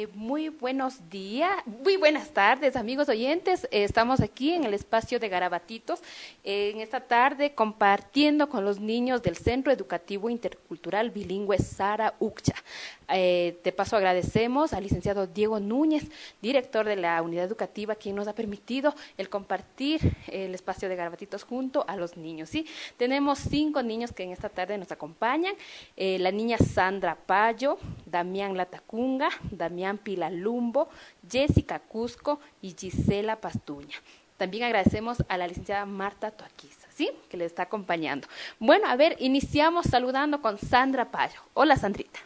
Eh, muy buenos días, muy buenas tardes, amigos oyentes. Eh, estamos aquí en el espacio de Garabatitos eh, en esta tarde compartiendo con los niños del Centro Educativo Intercultural Bilingüe Sara Uccha. de paso agradecemos al licenciado Diego Núñez, director de la unidad educativa, quien nos ha permitido el compartir el espacio de Garabatitos junto a los niños. ¿sí? Tenemos cinco niños que en esta tarde nos acompañan. la niña Sandra Payo, Damián Latacunga, Damián Pilalumbo, Jessica Cusco y Gisela Pastuña. También agradecemos a la licenciada Marta Toaquiza, ¿sí? Que le está acompañando. Bueno, a ver, iniciamos saludando con Sandra Payo. Hola, Sandrita.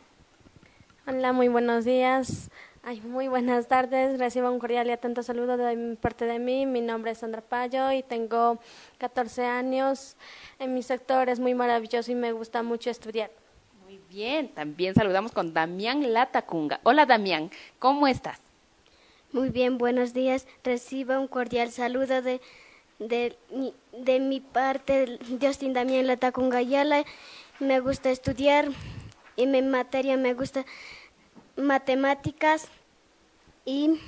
Hola, muy buenos días. Ay, muy buenas tardes. Recibo un cordial y atento saludo de parte de mí. Mi nombre es Sandra Payo y tengo 14 años. En mi sector es muy maravilloso y me gusta mucho estudiar bien, también saludamos con Damián Latacunga. Hola Damián, ¿cómo estás? Muy bien, buenos días. Reciba un cordial saludo de, de, de mi parte, Justin Damián Latacunga Ayala. Me gusta estudiar y mi materia me gusta matemáticas y,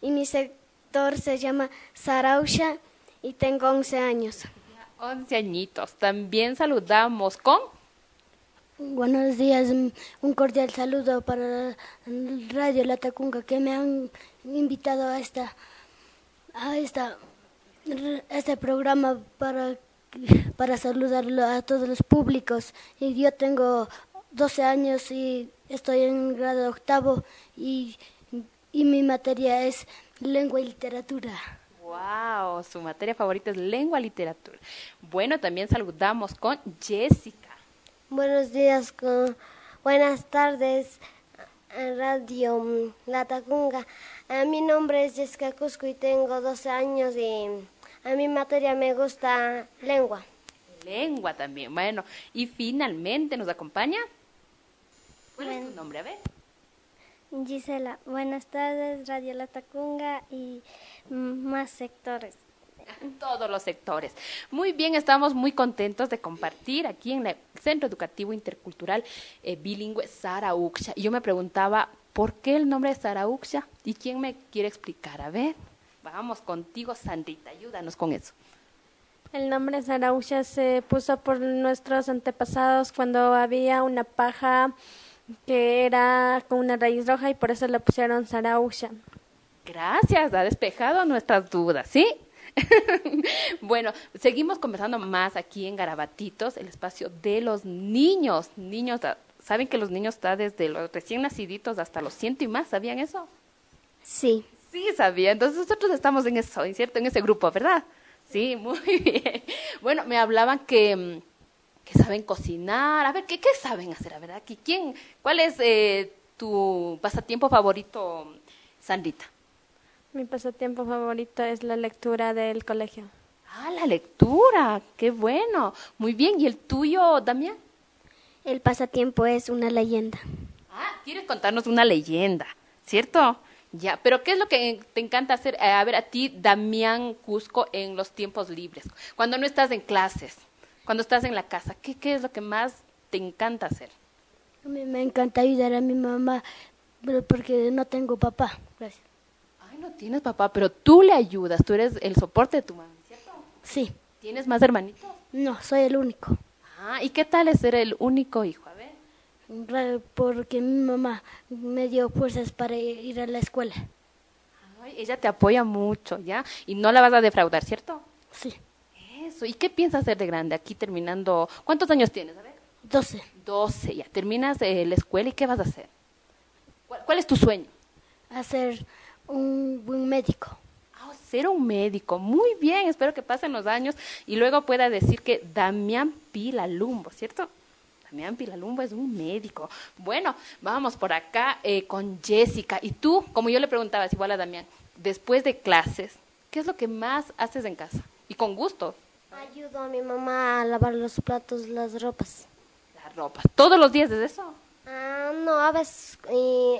y mi sector se llama Sarausha y tengo 11 años. 11 añitos. También saludamos con Buenos días, un cordial saludo para Radio La Tacunga que me han invitado a esta a esta este programa para para saludar a todos los públicos. Y yo tengo 12 años y estoy en grado octavo y, y mi materia es lengua y literatura. Wow, su materia favorita es lengua y literatura. Bueno, también saludamos con Jessica. Buenos días, con, buenas tardes, Radio mm, La Tacunga. mi nombre es Jessica Cusco y tengo 12 años y a mi materia me gusta lengua. Lengua también, bueno. Y finalmente nos acompaña. ¿Cuál es tu nombre? A ver. Gisela, buenas tardes, Radio La Tacunga y más sectores. Todos los sectores. Muy bien, estamos muy contentos de compartir aquí en el Centro Educativo Intercultural eh, Bilingüe Sara Uxia. Y yo me preguntaba, ¿por qué el nombre de Sara Uxia? ¿Y quién me quiere explicar? A ver, vamos contigo, Sandrita, ayúdanos con eso. El nombre Sarausha se puso por nuestros antepasados cuando había una paja que era con una raíz roja y por eso le pusieron Sarausha. Gracias, ha despejado nuestras dudas, ¿sí? bueno, seguimos conversando más aquí en Garabatitos, el espacio de los niños. Niños, ¿saben que los niños están desde los recién naciditos hasta los ciento y más? ¿Sabían eso? Sí. Sí, sabía. Entonces nosotros estamos en eso, ¿cierto? En ese grupo, ¿verdad? Sí, muy bien. Bueno, me hablaban que, mm, que saben cocinar. A ver, ¿qué, qué saben hacer? A ver, aquí, ¿quién, ¿cuál es eh, tu pasatiempo favorito, Sandrita? Mi pasatiempo favorito es la lectura del colegio. Ah, la lectura, qué bueno. Muy bien, ¿y el tuyo, Damián? El pasatiempo es una leyenda. Ah, quieres contarnos una leyenda, ¿cierto? Ya, pero ¿qué es lo que te encanta hacer? Eh, a ver, a ti, Damián Cusco, en los tiempos libres, cuando no estás en clases, cuando estás en la casa, ¿qué, qué es lo que más te encanta hacer? A mí me encanta ayudar a mi mamá, porque no tengo papá. Gracias no tienes papá, pero tú le ayudas, tú eres el soporte de tu mamá, ¿cierto? Sí. ¿Tienes más hermanitos? No, soy el único. Ah, ¿y qué tal es ser el único hijo? A ver. Porque mi mamá me dio fuerzas para ir a la escuela. Ay, ella te apoya mucho, ¿ya? Y no la vas a defraudar, ¿cierto? Sí. Eso. ¿Y qué piensas hacer de grande? Aquí terminando. ¿Cuántos años tienes? A ver. Doce. Doce, ya. Terminas eh, la escuela y ¿qué vas a hacer? ¿Cuál es tu sueño? Hacer un buen médico. Ah, ser un médico. Muy bien, espero que pasen los años y luego pueda decir que Damián Pilalumbo, ¿cierto? Damián Pilalumbo es un médico. Bueno, vamos por acá eh, con Jessica. Y tú, como yo le preguntaba, igual a Damián, después de clases, ¿qué es lo que más haces en casa? Y con gusto. Ayudo a mi mamá a lavar los platos, las ropas. Las ropas. ¿Todos los días es eso? Ah, no, a veces,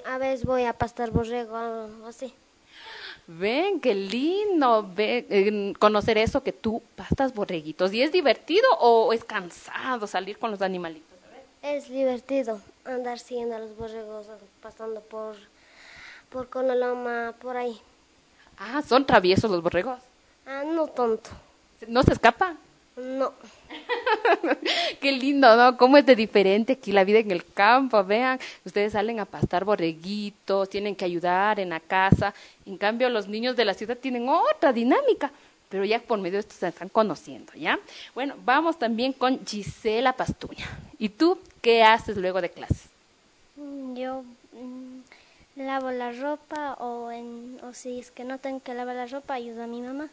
a veces voy a pastar borrego, o así. Ven, qué lindo eh, conocer eso que tú pastas borreguitos. ¿Y es divertido o es cansado salir con los animalitos? Es divertido andar siguiendo a los borregos, pasando por por Conoloma, por ahí. Ah, son traviesos los borregos. Ah, no tonto. ¿No se escapan? Lindo, ¿no? Cómo es de diferente aquí la vida en el campo. Vean, ustedes salen a pastar borreguitos, tienen que ayudar en la casa. En cambio, los niños de la ciudad tienen otra dinámica. Pero ya por medio de esto se están conociendo, ¿ya? Bueno, vamos también con Gisela Pastuña. ¿Y tú qué haces luego de clase? Mm, Yo mm, lavo la ropa o, en, o si es que no tengo que lavar la ropa, ayudo a mi mamá.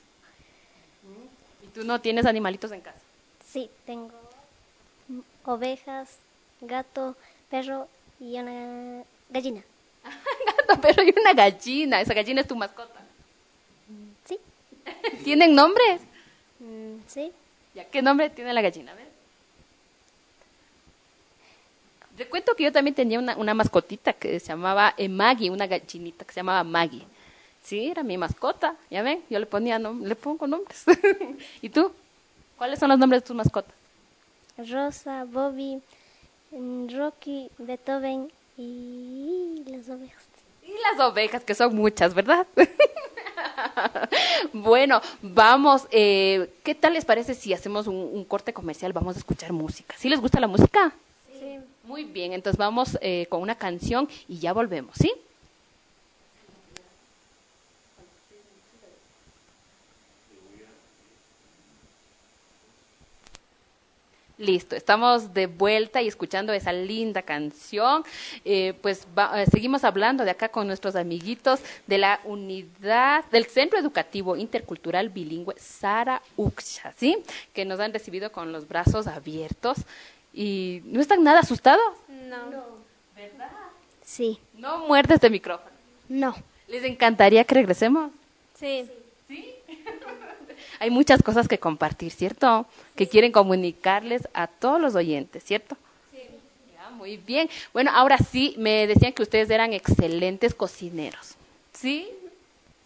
¿Y tú no tienes animalitos en casa? Sí, tengo ovejas, gato, perro y una gallina. Gato, pero hay una gallina. Esa gallina es tu mascota. Sí, ¿Tienen nombres? mm, sí. ¿Ya qué nombre tiene la gallina? A ver. Te cuento que yo también tenía una, una mascotita que se llamaba eh, Maggie, una gallinita que se llamaba Maggie. Sí, era mi mascota, ya ven, yo le ponía nom- le pongo nombres. ¿Y tú? ¿Cuáles son los nombres de tus mascotas? Rosa, Bobby, Rocky, Beethoven y las ovejas. Y las ovejas, que son muchas, ¿verdad? bueno, vamos, eh, ¿qué tal les parece si hacemos un, un corte comercial? Vamos a escuchar música. ¿Sí les gusta la música? Sí. Muy bien, entonces vamos eh, con una canción y ya volvemos, ¿sí? Listo, estamos de vuelta y escuchando esa linda canción. Eh, pues va- eh, seguimos hablando de acá con nuestros amiguitos de la unidad del Centro Educativo Intercultural Bilingüe Sara Uxcha, ¿sí? Que nos han recibido con los brazos abiertos y no están nada asustados. No. Sí. No muerdes de micrófono. No. ¿Les encantaría que regresemos? Sí. Hay muchas cosas que compartir, ¿cierto? Que quieren comunicarles a todos los oyentes, ¿cierto? Ya, muy bien. Bueno, ahora sí, me decían que ustedes eran excelentes cocineros. ¿Sí?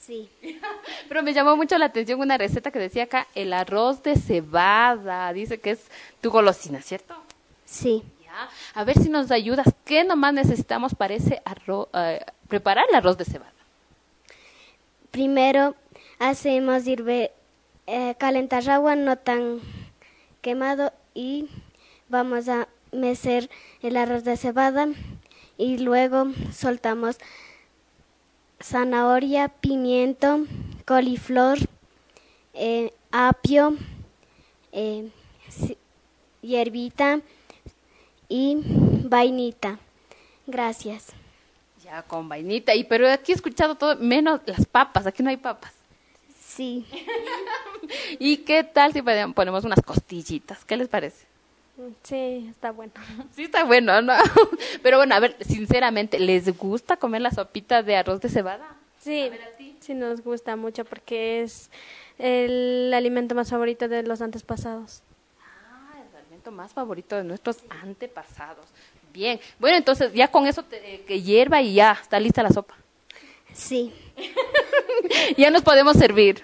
Sí. Pero me llamó mucho la atención una receta que decía acá, el arroz de cebada. Dice que es tu golosina, ¿cierto? Sí. Ya. A ver si nos ayudas. ¿Qué nomás necesitamos para ese arroz, eh, preparar el arroz de cebada? Primero hacemos hirve, eh, calentar agua no tan quemado y vamos a mecer el arroz de cebada y luego soltamos zanahoria, pimiento, coliflor, eh, apio, eh, hierbita y vainita. Gracias. Ya, con vainita. Y pero aquí he escuchado todo, menos las papas. Aquí no hay papas. Sí. ¿Y qué tal si pon- ponemos unas costillitas? ¿Qué les parece? Sí, está bueno. Sí está bueno, ¿no? Pero bueno, a ver, sinceramente, ¿les gusta comer la sopita de arroz de cebada? Sí, sí nos gusta mucho porque es el alimento más favorito de los antepasados. Ah, el alimento más favorito de nuestros antepasados. Bien, bueno, entonces ya con eso te- que hierva y ya está lista la sopa. Sí. ya nos podemos servir.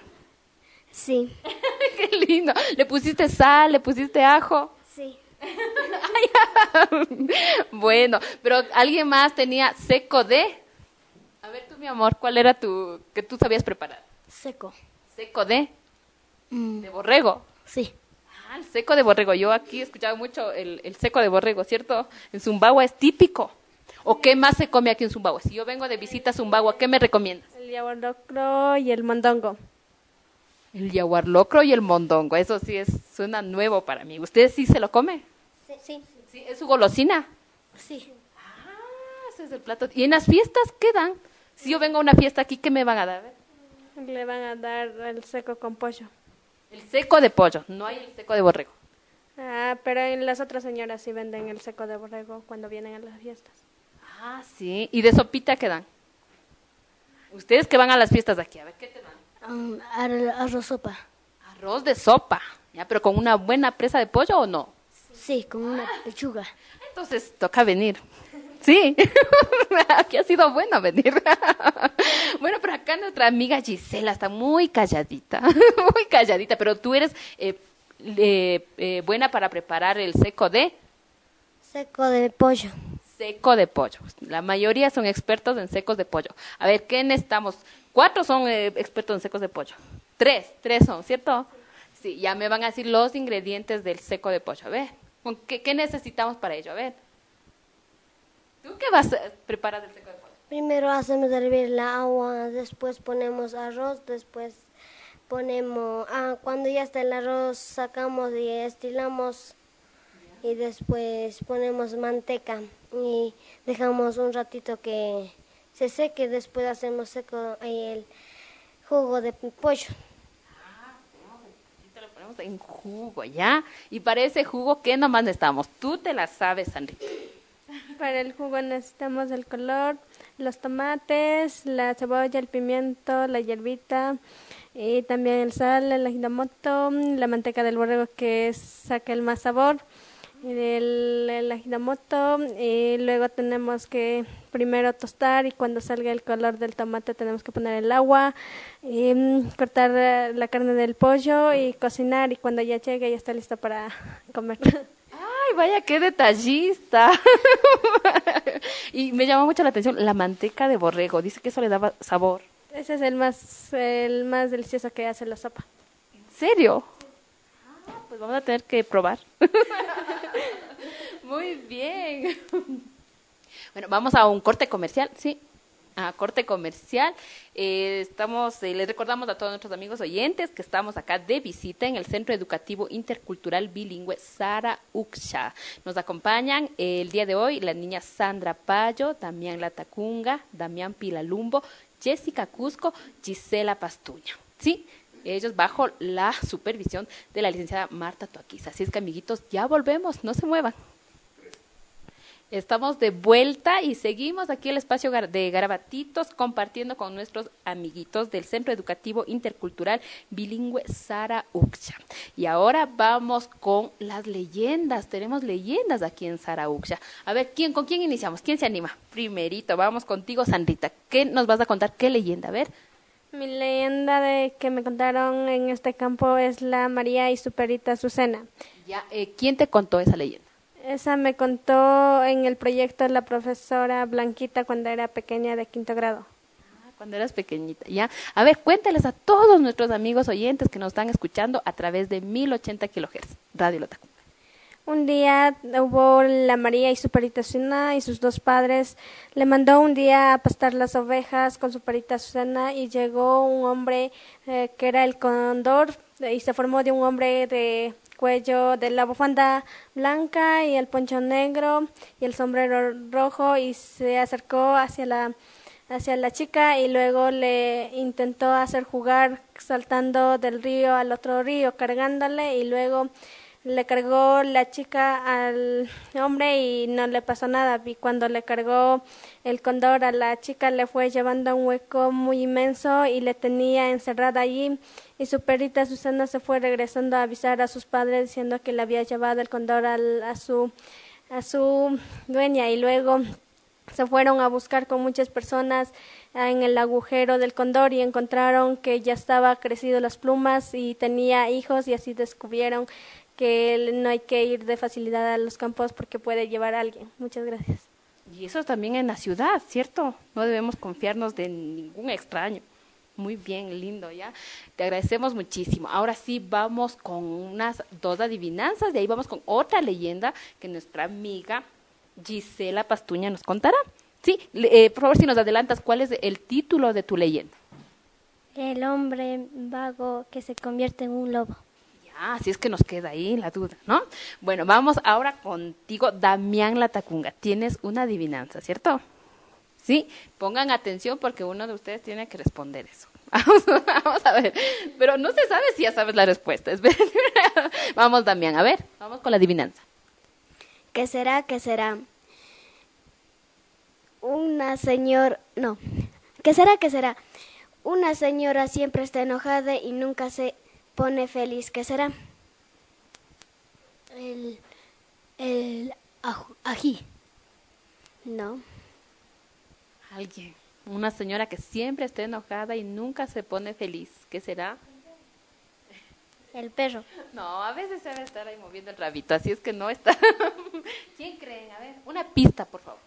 Sí. Qué lindo. Le pusiste sal, le pusiste ajo. Sí. bueno, pero alguien más tenía seco de. A ver tú, mi amor, ¿cuál era tu que tú sabías preparar? Seco. Seco de Mm, de borrego. sí. Ah, el seco de borrego. Yo aquí he escuchado mucho el, el seco de borrego, ¿cierto? En Zumbagua es típico. ¿O qué más se come aquí en Zumbagua? Si yo vengo de visita a Zumbagua, ¿qué me recomiendas? El yaguarlocro y el mondongo. El yaguarlocro y el mondongo. Eso sí es, suena nuevo para mí. ¿Usted sí se lo come? Sí. Sí, es su golosina. Sí. Ah, ese es el plato. ¿Y en las fiestas qué dan? Si yo vengo a una fiesta aquí, ¿qué me van a dar? Le van a dar el seco con pollo. El seco de pollo, no hay el seco de borrego. Ah, pero en las otras señoras sí venden el seco de borrego cuando vienen a las fiestas. Ah, sí. ¿Y de sopita qué dan? Ustedes que van a las fiestas de aquí, a ver, ¿qué te dan? Um, ar- arroz sopa. Arroz de sopa, ¿ya? Pero con una buena presa de pollo o no? Sí, con una pechuga. Entonces toca venir. Sí, aquí ha sido bueno venir. bueno, pero acá nuestra amiga Gisela está muy calladita, muy calladita, pero tú eres eh, eh, eh, buena para preparar el seco de Seco de pollo. Seco de pollo. La mayoría son expertos en secos de pollo. A ver, ¿qué necesitamos? Cuatro son eh, expertos en secos de pollo. Tres, tres son, ¿cierto? Sí, ya me van a decir los ingredientes del seco de pollo. A ver, ¿qué, qué necesitamos para ello? A ver. ¿Tú qué vas a preparar del seco de pollo? Primero hacemos hervir la agua, después ponemos arroz, después ponemos, ah, cuando ya está el arroz sacamos y estilamos y después ponemos manteca y dejamos un ratito que se seque, después hacemos seco el jugo de pollo. Ah, lo ponemos en jugo, ¿ya? Y para ese jugo, ¿qué nomás necesitamos? Tú te la sabes, Sandrita. Para el jugo necesitamos el color, los tomates, la cebolla, el pimiento, la hierbita, y también el sal, el ajinomoto, la manteca del borrego que saca el más sabor, el, el ajinomoto y luego tenemos que primero tostar y cuando salga el color del tomate tenemos que poner el agua, y, mm, cortar la carne del pollo y cocinar y cuando ya llegue ya está listo para comer. Ay, vaya, qué detallista. y me llamó mucho la atención la manteca de borrego. Dice que eso le daba sabor. Ese es el más, el más delicioso que hace la sopa. ¿En serio? Vamos a tener que probar. Muy bien. Bueno, vamos a un corte comercial, ¿sí? a corte comercial. Eh, estamos, eh, les recordamos a todos nuestros amigos oyentes que estamos acá de visita en el Centro Educativo Intercultural Bilingüe Sara Uxcha. Nos acompañan eh, el día de hoy la niña Sandra Payo, Damián Latacunga, Damián Pilalumbo, Jessica Cusco, Gisela Pastuña. ¿Sí? Ellos bajo la supervisión de la licenciada Marta Toaquiza. Así es que, amiguitos, ya volvemos, no se muevan. Estamos de vuelta y seguimos aquí el espacio de Garabatitos compartiendo con nuestros amiguitos del Centro Educativo Intercultural Bilingüe Sara. Y ahora vamos con las leyendas. Tenemos leyendas aquí en Sara. A ver, ¿quién, ¿con quién iniciamos? ¿Quién se anima? Primerito, vamos contigo, Sandrita. ¿Qué nos vas a contar? ¿Qué leyenda? A ver. Mi leyenda de que me contaron en este campo es la María y su perita Azucena. Ya, eh, ¿quién te contó esa leyenda? Esa me contó en el proyecto la profesora Blanquita cuando era pequeña de quinto grado. Ah, cuando eras pequeñita, ya. A ver, cuéntales a todos nuestros amigos oyentes que nos están escuchando a través de 1080 kilohertz, Radio Lotacu. Un día hubo la María y su perita Susana y sus dos padres. Le mandó un día a pastar las ovejas con su perita Susana y llegó un hombre eh, que era el condor y se formó de un hombre de cuello de la bufanda blanca y el poncho negro y el sombrero rojo y se acercó hacia la hacia la chica y luego le intentó hacer jugar saltando del río al otro río cargándole y luego le cargó la chica al hombre y no le pasó nada. Y cuando le cargó el cóndor a la chica le fue llevando un hueco muy inmenso y le tenía encerrada allí. Y su perrita Susana se fue regresando a avisar a sus padres diciendo que le había llevado el cóndor a su a su dueña y luego se fueron a buscar con muchas personas en el agujero del cóndor y encontraron que ya estaba crecido las plumas y tenía hijos y así descubrieron que no hay que ir de facilidad a los campos porque puede llevar a alguien. Muchas gracias. Y eso también en la ciudad, ¿cierto? No debemos confiarnos de ningún extraño. Muy bien, lindo, ¿ya? Te agradecemos muchísimo. Ahora sí, vamos con unas dos adivinanzas, de ahí vamos con otra leyenda que nuestra amiga Gisela Pastuña nos contará. Sí, eh, por favor, si nos adelantas, ¿cuál es el título de tu leyenda? El hombre vago que se convierte en un lobo. Ah, así es que nos queda ahí la duda, ¿no? Bueno, vamos ahora contigo, Damián Latacunga. Tienes una adivinanza, ¿cierto? Sí, pongan atención porque uno de ustedes tiene que responder eso. Vamos, a ver, pero no se sabe si ya sabes la respuesta. vamos, Damián, a ver, vamos con la adivinanza. ¿Qué será? ¿Qué será? Una señora, no, ¿qué será? ¿Qué será? Una señora siempre está enojada y nunca se pone feliz, ¿qué será? El, el ají. No. Alguien. Una señora que siempre está enojada y nunca se pone feliz. ¿Qué será? El perro. No, a veces se debe estar ahí moviendo el rabito, así es que no está. ¿Quién cree? A ver, una pista, por favor.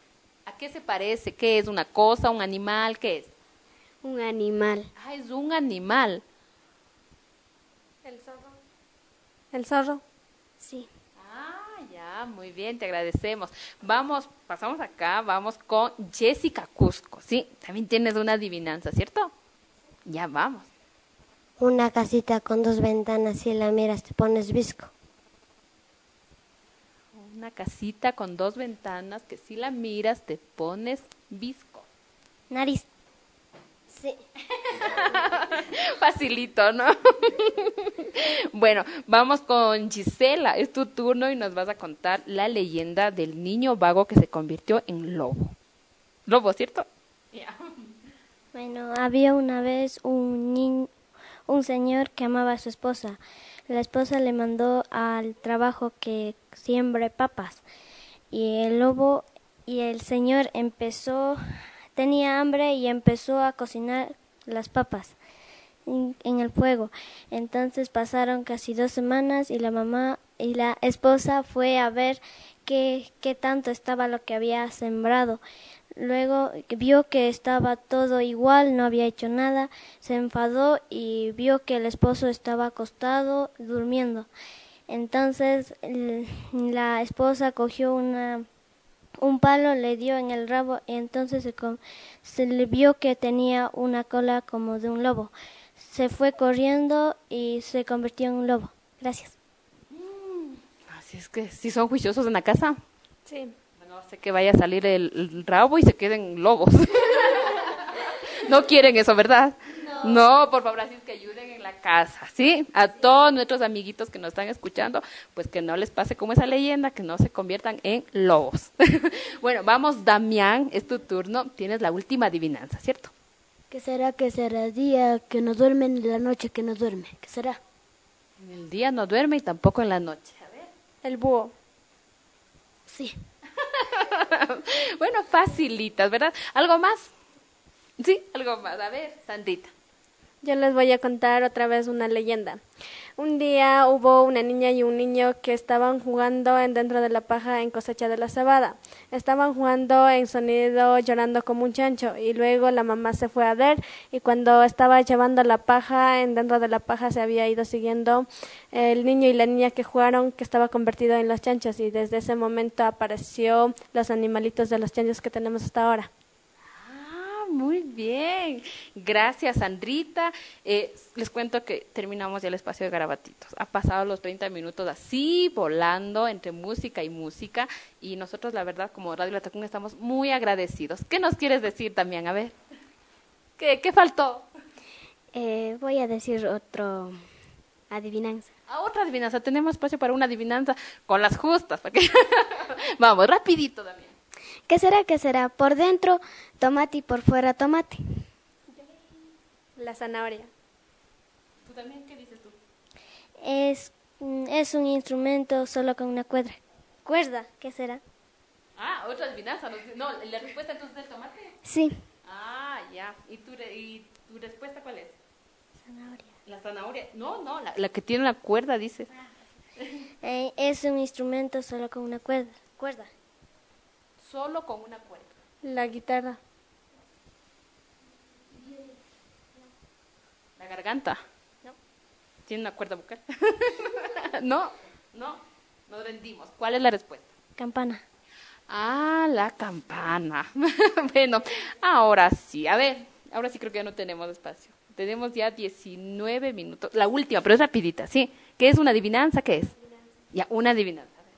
qué se parece? ¿Qué es una cosa, un animal? ¿Qué es? Un animal. Ah, es un animal. El zorro. El zorro. Sí. Ah, ya, muy bien, te agradecemos. Vamos, pasamos acá, vamos con Jessica Cusco, ¿sí? También tienes una adivinanza, ¿cierto? Ya vamos. Una casita con dos ventanas, si la miras te pones visco. Una casita con dos ventanas que si la miras te pones visco. Nariz. Sí. Facilito, ¿no? bueno, vamos con Gisela. Es tu turno y nos vas a contar la leyenda del niño vago que se convirtió en lobo. Lobo, ¿cierto? Bueno, había una vez un niño, un señor que amaba a su esposa. La esposa le mandó al trabajo que siembre papas y el lobo y el señor empezó tenía hambre y empezó a cocinar las papas en, el fuego. Entonces pasaron casi dos semanas y la mamá y la esposa fue a ver qué, qué tanto estaba lo que había sembrado. Luego vio que estaba todo igual, no había hecho nada, se enfadó y vio que el esposo estaba acostado durmiendo. Entonces la esposa cogió una un palo le dio en el rabo y entonces se, se le vio que tenía una cola como de un lobo. Se fue corriendo y se convirtió en un lobo. Gracias. Así es que si son juiciosos en la casa. Sí. No sé que vaya a salir el, el rabo y se queden lobos. no quieren eso, ¿verdad? No. por favor, así es que ayuden en la casa, ¿sí? A todos nuestros amiguitos que nos están escuchando, pues que no les pase como esa leyenda, que no se conviertan en lobos. bueno, vamos, Damián, es tu turno. Tienes la última adivinanza, ¿cierto? ¿Qué será? ¿Qué será? Día que no duerme ni la noche que no duerme. ¿Qué será? En el día no duerme y tampoco en la noche. A ver. El búho. Sí. bueno, facilitas, ¿verdad? ¿Algo más? Sí, algo más. A ver, Sandrita. Yo les voy a contar otra vez una leyenda. Un día hubo una niña y un niño que estaban jugando en dentro de la paja en cosecha de la cebada. Estaban jugando en sonido llorando como un chancho y luego la mamá se fue a ver y cuando estaba llevando la paja en dentro de la paja se había ido siguiendo el niño y la niña que jugaron que estaba convertido en los chanchos y desde ese momento apareció los animalitos de los chanchos que tenemos hasta ahora. Ah, muy bien. Gracias, Sandrita. Eh, les cuento que terminamos ya el espacio de Garabatitos. Ha pasado los 30 minutos así, volando entre música y música. Y nosotros, la verdad, como Radio Latacunga, estamos muy agradecidos. ¿Qué nos quieres decir también? A ver. ¿Qué, qué faltó? Eh, voy a decir otro adivinanza. A otra adivinanza. Tenemos espacio para una adivinanza con las justas. Vamos, rapidito, Damián. ¿Qué será? ¿Qué será? Por dentro tomate y por fuera tomate. La zanahoria. ¿Tú también qué dices tú? Es, mm, es un instrumento solo con una cuerda. ¿Cuerda? ¿Qué será? Ah, otra adivinanza. No, no, la respuesta entonces es tomate. Sí. Ah, ya. ¿Y tu, re- y tu respuesta cuál es? Zanahoria. La zanahoria. No, no, la, la que tiene una cuerda, dice. Eh, es un instrumento solo con una cuerda. Cuerda. Solo con una cuerda. La guitarra. La garganta. No. ¿Tiene una cuerda vocal? no, no. Nos rendimos. ¿Cuál es la respuesta? Campana. Ah, la campana. bueno, ahora sí. A ver, ahora sí creo que ya no tenemos espacio. Tenemos ya 19 minutos. La última, pero es rapidita, ¿sí? ¿Qué es una adivinanza? ¿Qué es? Ya, una adivinanza. A ver.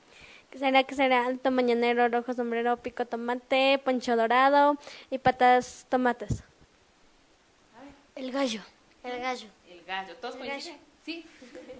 ¿Qué será? ¿Qué será? Alto mañanero, rojo sombrero, pico tomate, poncho dorado y patas tomates. El gallo. El gallo. El gallo. ¿Todos coinciden? Sí.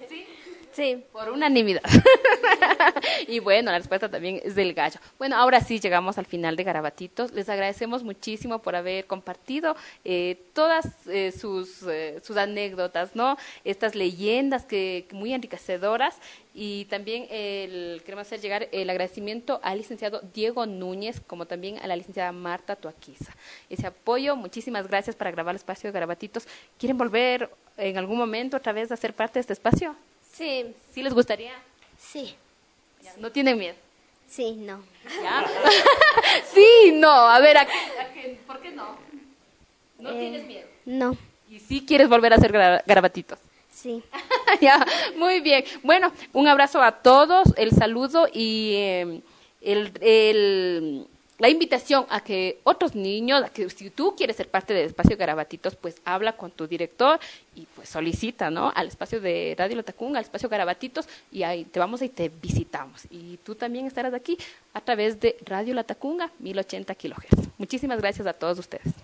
Sí. Sí. Por unanimidad. y bueno, la respuesta también es del gallo. Bueno, ahora sí llegamos al final de Garabatitos. Les agradecemos muchísimo por haber compartido eh, todas eh, sus, eh, sus anécdotas, ¿no? Estas leyendas que muy enriquecedoras. Y también el, queremos hacer llegar el agradecimiento al licenciado Diego Núñez, como también a la licenciada Marta Tuaquiza. Ese apoyo, muchísimas gracias para grabar el espacio de Garabatitos. ¿Quieren volver en algún momento otra vez a ser parte de este espacio? Sí. ¿Sí les gustaría? Sí. Ya, ¿No tienen miedo? Sí, no. sí, no. A ver, ¿a qué, ¿por qué no? ¿No Eh, tienes miedo? No. ¿Y sí quieres volver a hacer gra- garabatitos? Sí. ya, muy bien. Bueno, un abrazo a todos, el saludo y eh, el, la invitación a que otros niños, a que si tú quieres ser parte del espacio Garabatitos, pues habla con tu director y pues solicita, ¿no? Al espacio de Radio Latacunga, al espacio Garabatitos y ahí te vamos y te visitamos. Y tú también estarás aquí a través de Radio Latacunga, 1080 kilohertz. Muchísimas gracias a todos ustedes.